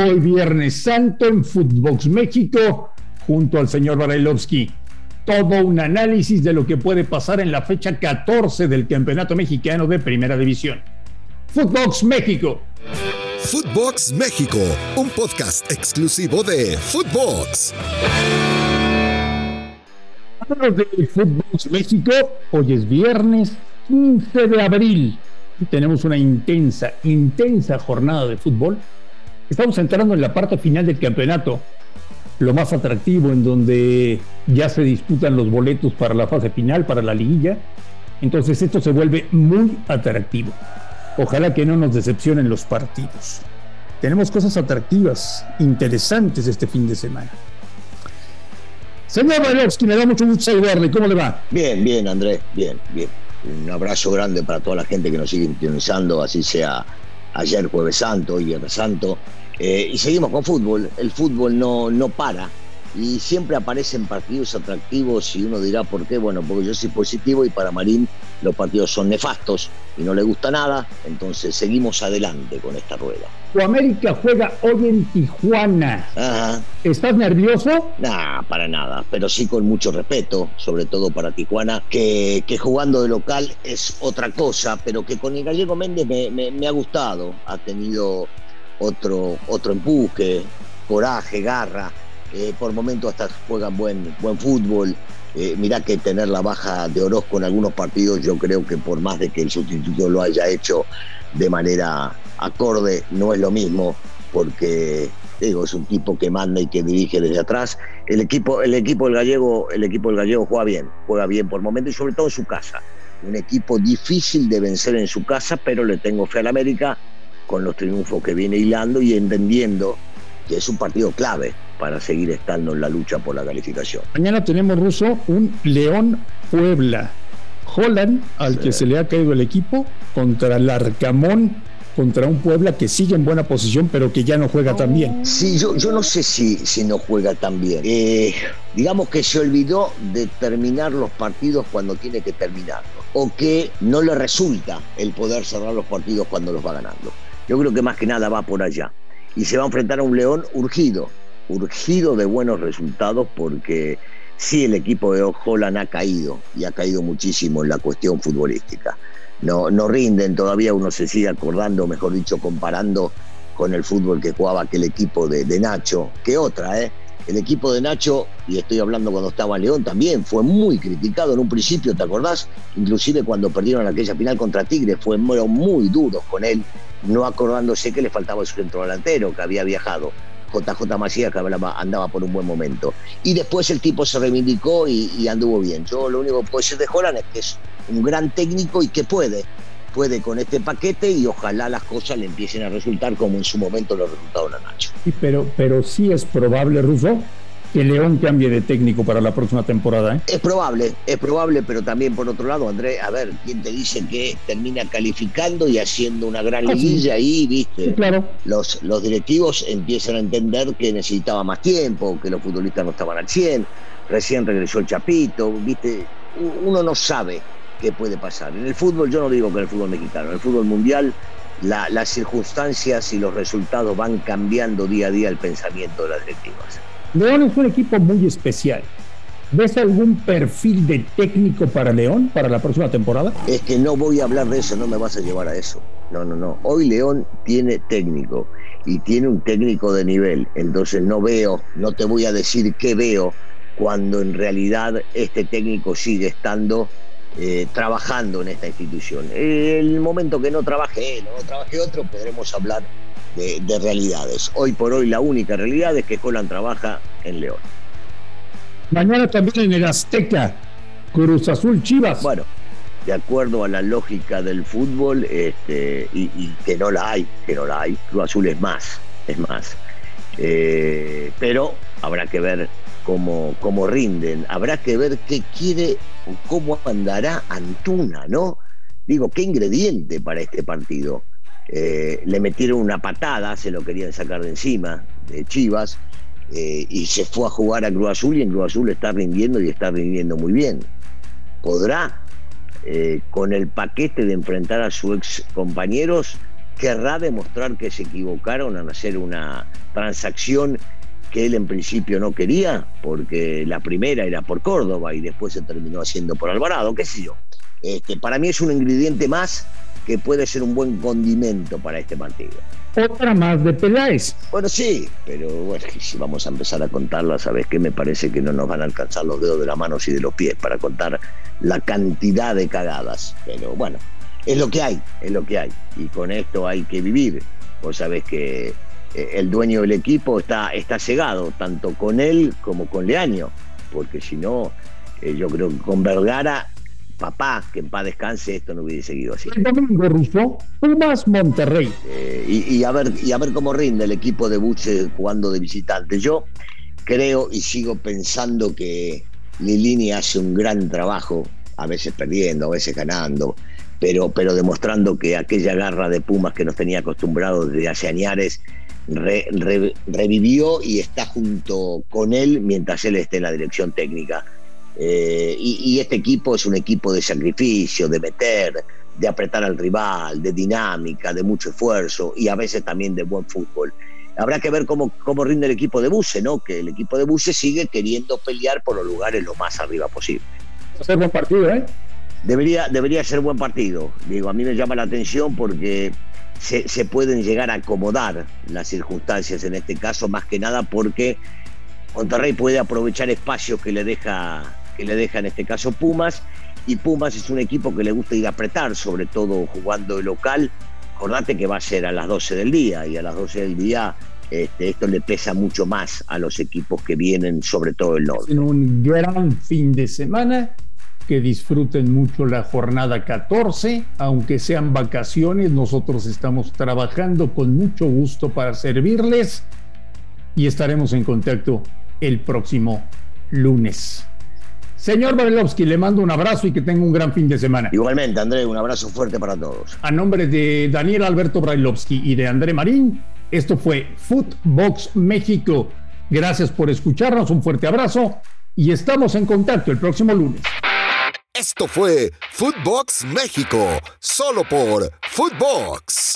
Hoy Viernes Santo en Footbox México, junto al señor Barailovsky. Todo un análisis de lo que puede pasar en la fecha 14 del Campeonato Mexicano de Primera División. Footbox México. Footbox México, un podcast exclusivo de Footbox. De Footbox México. Hoy es viernes 15 de abril y tenemos una intensa, intensa jornada de fútbol Estamos entrando en la parte final del campeonato, lo más atractivo, en donde ya se disputan los boletos para la fase final, para la liguilla. Entonces esto se vuelve muy atractivo. Ojalá que no nos decepcionen los partidos. Tenemos cosas atractivas, interesantes este fin de semana. Señor Valevsky, me da mucho gusto saludarle. ¿Cómo le va? Bien, bien, Andrés, bien, bien. Un abrazo grande para toda la gente que nos sigue sintonizando, así sea ayer jueves santo, hoy viernes santo, eh, y seguimos con fútbol. El fútbol no, no para. Y siempre aparecen partidos atractivos y uno dirá por qué. Bueno, porque yo soy positivo y para Marín los partidos son nefastos y no le gusta nada. Entonces seguimos adelante con esta rueda. Tu América juega hoy en Tijuana. Ajá. ¿Estás nervioso? Nah, para nada, pero sí con mucho respeto, sobre todo para Tijuana, que, que jugando de local es otra cosa, pero que con el gallego Méndez me, me, me ha gustado. Ha tenido otro, otro empuje, coraje, garra. Eh, por momentos hasta juegan buen, buen fútbol. Eh, mirá que tener la baja de Orozco en algunos partidos, yo creo que por más de que el sustituto lo haya hecho de manera acorde, no es lo mismo, porque digo, es un tipo que manda y que dirige desde atrás. El equipo, el equipo del gallego, el equipo del gallego juega bien, juega bien por momentos y sobre todo en su casa. Un equipo difícil de vencer en su casa, pero le tengo fe al América con los triunfos que viene hilando y entendiendo que es un partido clave para seguir estando en la lucha por la calificación. Mañana tenemos, Ruso, un León Puebla. Holland, al que se le ha caído el equipo, contra el Arcamón, contra un Puebla que sigue en buena posición, pero que ya no juega tan bien. Sí, yo, yo no sé si, si no juega tan bien. Eh, digamos que se olvidó de terminar los partidos cuando tiene que terminarlos, o que no le resulta el poder cerrar los partidos cuando los va ganando. Yo creo que más que nada va por allá. Y se va a enfrentar a un León urgido, urgido de buenos resultados porque sí el equipo de Holland ha caído y ha caído muchísimo en la cuestión futbolística. No, no rinden, todavía uno se sigue acordando, mejor dicho, comparando con el fútbol que jugaba aquel equipo de, Nacho, que otra, ¿eh? El equipo de Nacho, y estoy hablando cuando estaba en León también, fue muy criticado en un principio, ¿te acordás? Inclusive cuando perdieron aquella final contra Tigre, fueron muy duros con él no acordándose que le faltaba su centro delantero, que había viajado. JJ Macías que andaba por un buen momento. Y después el tipo se reivindicó y, anduvo bien. Yo lo único que puedo decir de Holland es que es un gran técnico y que puede, puede con este paquete y ojalá las cosas le empiecen a resultar como en su momento lo resultaron a Nacho. Pero, pero sí es probable, Russo, que León cambie de técnico para la próxima temporada. ¿eh? Es probable, es probable, pero también por otro lado, André, a ver, ¿quién te dice que termina calificando y haciendo una gran ah, liguilla ahí, viste? claro. Los, los directivos empiezan a entender que necesitaba más tiempo, que los futbolistas no estaban al 100, recién regresó el Chapito, viste, uno no sabe qué puede pasar. En el fútbol, yo no digo que en el fútbol mexicano, en el fútbol mundial, las circunstancias y los resultados van cambiando día a día el pensamiento de las directivas. León es un equipo muy especial. ¿Ves algún perfil de técnico para León para la próxima temporada? Es que no voy a hablar de eso, no me vas a llevar a eso. No, no, no. Hoy León tiene técnico y tiene un técnico de nivel. Entonces no veo, no te voy a decir qué veo cuando en realidad este técnico sigue estando eh, trabajando en esta institución. El momento que no trabaje él o no trabaje otro, podremos hablar de, realidades. Hoy por hoy la única realidad es que Colan trabaja en León. Mañana también en el Azteca, Cruz Azul Chivas. Bueno, de acuerdo a la lógica del fútbol, este, y, que no la hay, que no la hay, Cruz Azul es más, es más. Eh, pero habrá que ver cómo, cómo rinden, habrá que ver qué quiere o cómo andará Antuna, ¿no? Digo, qué ingrediente para este partido. Eh, le metieron una patada, se lo querían sacar de encima de Chivas, eh, y se fue a jugar a Cruz Azul y en Cruz Azul está rindiendo y está rindiendo muy bien. ¿Podrá, eh, con el paquete de enfrentar a sus ex compañeros, querrá demostrar que se equivocaron al hacer una transacción que él en principio no quería, porque la primera era por Córdoba y después se terminó haciendo por Alvarado, qué sé yo. Este, para mí es un ingrediente más que puede ser un buen condimento para este partido. Otra más de Peláez. Bueno, sí, pero bueno, si vamos a empezar a contarla, ¿sabes qué? Me parece que no nos van a alcanzar los dedos de las manos y de los pies para contar la cantidad de cagadas. Pero bueno, es lo que hay, es lo que hay. Y con esto hay que vivir. Vos sabés que eh, el dueño del equipo está, está cegado, tanto con él como con Leaño, porque si no, eh, yo creo que con Vergara, papá, que en paz descanse, esto no hubiese seguido así. El domingo ruso, Pumas Monterrey. Eh, y, a ver, y a ver cómo rinde el equipo de Buche jugando de visitante. Yo creo y sigo pensando que Lilini hace un gran trabajo, a veces perdiendo, a veces ganando, pero, pero demostrando que aquella garra de Pumas que nos tenía acostumbrados desde hace años revivió y está junto con él mientras él esté en la dirección técnica. Eh, y, este equipo es un equipo de sacrificio, de meter, de apretar al rival, de dinámica, de mucho esfuerzo y a veces también de buen fútbol. Habrá que ver cómo, cómo rinde el equipo de Buse, ¿no? Que el equipo de Buse sigue queriendo pelear por los lugares lo más arriba posible. Va a ser buen partido, ¿eh? Debería, debería ser buen partido. Digo, a mí me llama la atención porque se, pueden llegar a acomodar las circunstancias en este caso, más que nada porque Monterrey puede aprovechar espacios que le deja, que le deja en este caso Pumas, y Pumas es un equipo que le gusta ir a apretar, sobre todo jugando de local. Acordate que va a ser a las 12 del día, y a las 12 del día este, esto le pesa mucho más a los equipos que vienen, sobre todo el norte. En un gran fin de semana que disfruten mucho la jornada 14, aunque sean vacaciones, nosotros estamos trabajando con mucho gusto para servirles y estaremos en contacto el próximo lunes. Señor Barelovsky, le mando un abrazo y que tenga un gran fin de semana. Igualmente, André, un abrazo fuerte para todos. A nombre de Daniel Alberto Brailovsky y de André Marín, esto fue Footbox México. Gracias por escucharnos, un fuerte abrazo y estamos en contacto el próximo lunes. Esto fue Footbox México, solo por Footbox.